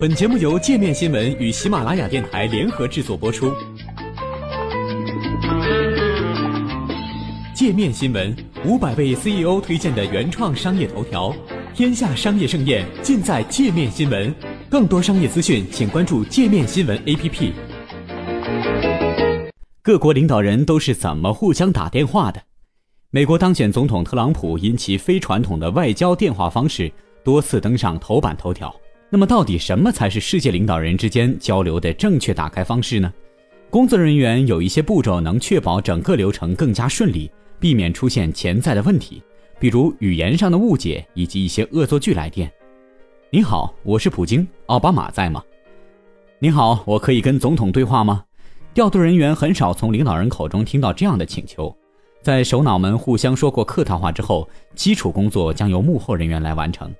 本节目由界面新闻与喜马拉雅电台联合制作播出。界面新闻五百位 CEO 推荐的原创商业头条，天下商业盛宴尽在界面新闻。更多商业资讯，请关注界面新闻 APP。各国领导人都是怎么互相打电话的？美国当选总统特朗普因其非传统的外交电话方式，多次登上头版头条。那么，到底什么才是世界领导人之间交流的正确打开方式呢？工作人员有一些步骤能确保整个流程更加顺利，避免出现潜在的问题，比如语言上的误解以及一些恶作剧来电。你好，我是普京，奥巴马在吗？你好，我可以跟总统对话吗？调度人员很少从领导人口中听到这样的请求。在首脑们互相说过客套话之后，基础工作将由幕后人员来完成。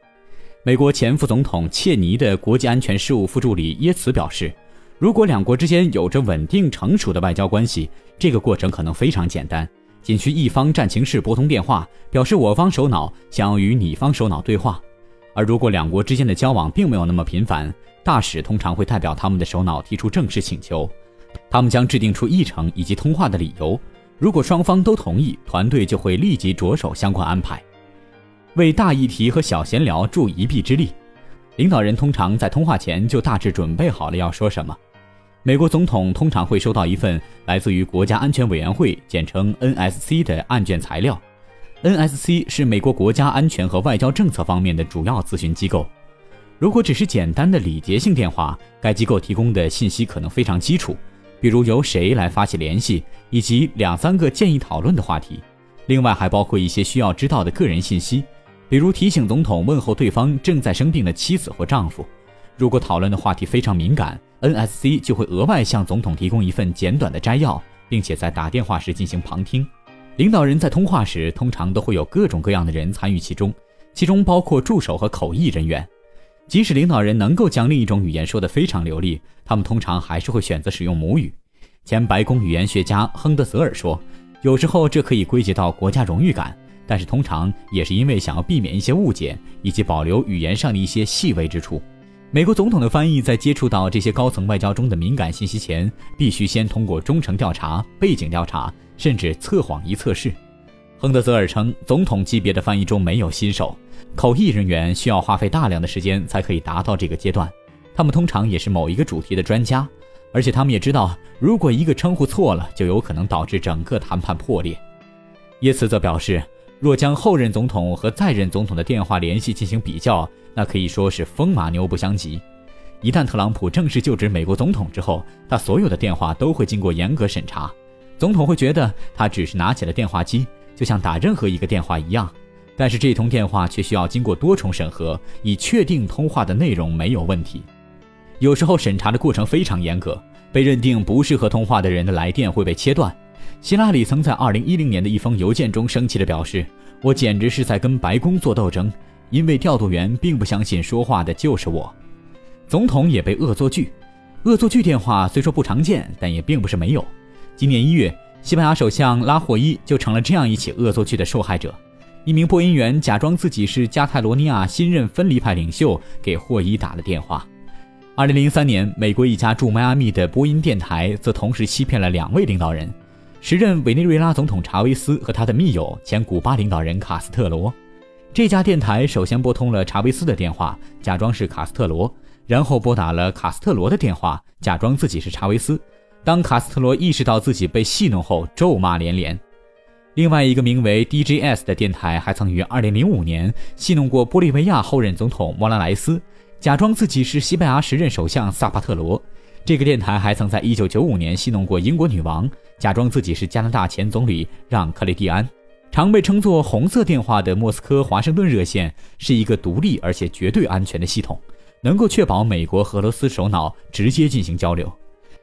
美国前副总统切尼的国际安全事务副助理耶茨表示：“如果两国之间有着稳定成熟的外交关系，这个过程可能非常简单，仅需一方战情室拨通电话，表示我方首脑想要与你方首脑对话。而如果两国之间的交往并没有那么频繁，大使通常会代表他们的首脑提出正式请求，他们将制定出议程以及通话的理由。如果双方都同意，团队就会立即着手相关安排。”为大议题和小闲聊助一臂之力，领导人通常在通话前就大致准备好了要说什么。美国总统通常会收到一份来自于国家安全委员会（简称 NSC） 的案卷材料。NSC 是美国国家安全和外交政策方面的主要咨询机构。如果只是简单的礼节性电话，该机构提供的信息可能非常基础，比如由谁来发起联系，以及两三个建议讨论的话题。另外还包括一些需要知道的个人信息。比如提醒总统问候对方正在生病的妻子或丈夫，如果讨论的话题非常敏感，NSC 就会额外向总统提供一份简短的摘要，并且在打电话时进行旁听。领导人在通话时通常都会有各种各样的人参与其中，其中包括助手和口译人员。即使领导人能够将另一种语言说得非常流利，他们通常还是会选择使用母语。前白宫语言学家亨德泽尔说：“有时候这可以归结到国家荣誉感。”但是通常也是因为想要避免一些误解，以及保留语言上的一些细微之处。美国总统的翻译在接触到这些高层外交中的敏感信息前，必须先通过忠诚调查、背景调查，甚至测谎仪测试。亨德泽尔称，总统级别的翻译中没有新手，口译人员需要花费大量的时间才可以达到这个阶段。他们通常也是某一个主题的专家，而且他们也知道，如果一个称呼错了，就有可能导致整个谈判破裂。耶茨则表示。若将后任总统和在任总统的电话联系进行比较，那可以说是风马牛不相及。一旦特朗普正式就职美国总统之后，他所有的电话都会经过严格审查。总统会觉得他只是拿起了电话机，就像打任何一个电话一样。但是这通电话却需要经过多重审核，以确定通话的内容没有问题。有时候审查的过程非常严格，被认定不适合通话的人的来电会被切断。希拉里曾在2010年的一封邮件中生气地表示：“我简直是在跟白宫做斗争，因为调度员并不相信说话的就是我。”总统也被恶作剧，恶作剧电话虽说不常见，但也并不是没有。今年一月，西班牙首相拉霍伊就成了这样一起恶作剧的受害者。一名播音员假装自己是加泰罗尼亚新任分离派领袖，给霍伊打了电话。2003年，美国一家驻迈阿密的播音电台则同时欺骗了两位领导人。时任委内瑞拉总统查韦斯和他的密友前古巴领导人卡斯特罗，这家电台首先拨通了查韦斯的电话，假装是卡斯特罗，然后拨打了卡斯特罗的电话，假装自己是查韦斯。当卡斯特罗意识到自己被戏弄后，咒骂连连。另外一个名为 DJS 的电台还曾于2005年戏弄过玻利维亚后任总统莫拉莱斯，假装自己是西班牙时任首相萨帕特罗。这个电台还曾在1995年戏弄过英国女王，假装自己是加拿大前总理让·克雷蒂安。常被称作“红色电话”的莫斯科华盛顿热线是一个独立而且绝对安全的系统，能够确保美国和俄罗斯首脑直接进行交流。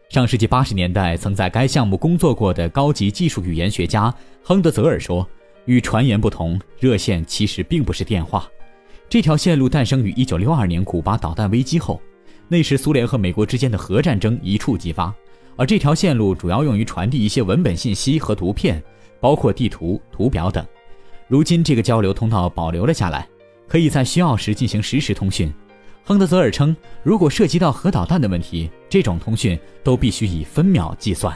上世纪八十年代曾在该项目工作过的高级技术语言学家亨德泽尔说：“与传言不同，热线其实并不是电话。这条线路诞生于1962年古巴导弹危机后。”那时，苏联和美国之间的核战争一触即发，而这条线路主要用于传递一些文本信息和图片，包括地图、图表等。如今，这个交流通道保留了下来，可以在需要时进行实时通讯。亨德泽尔称，如果涉及到核导弹的问题，这种通讯都必须以分秒计算。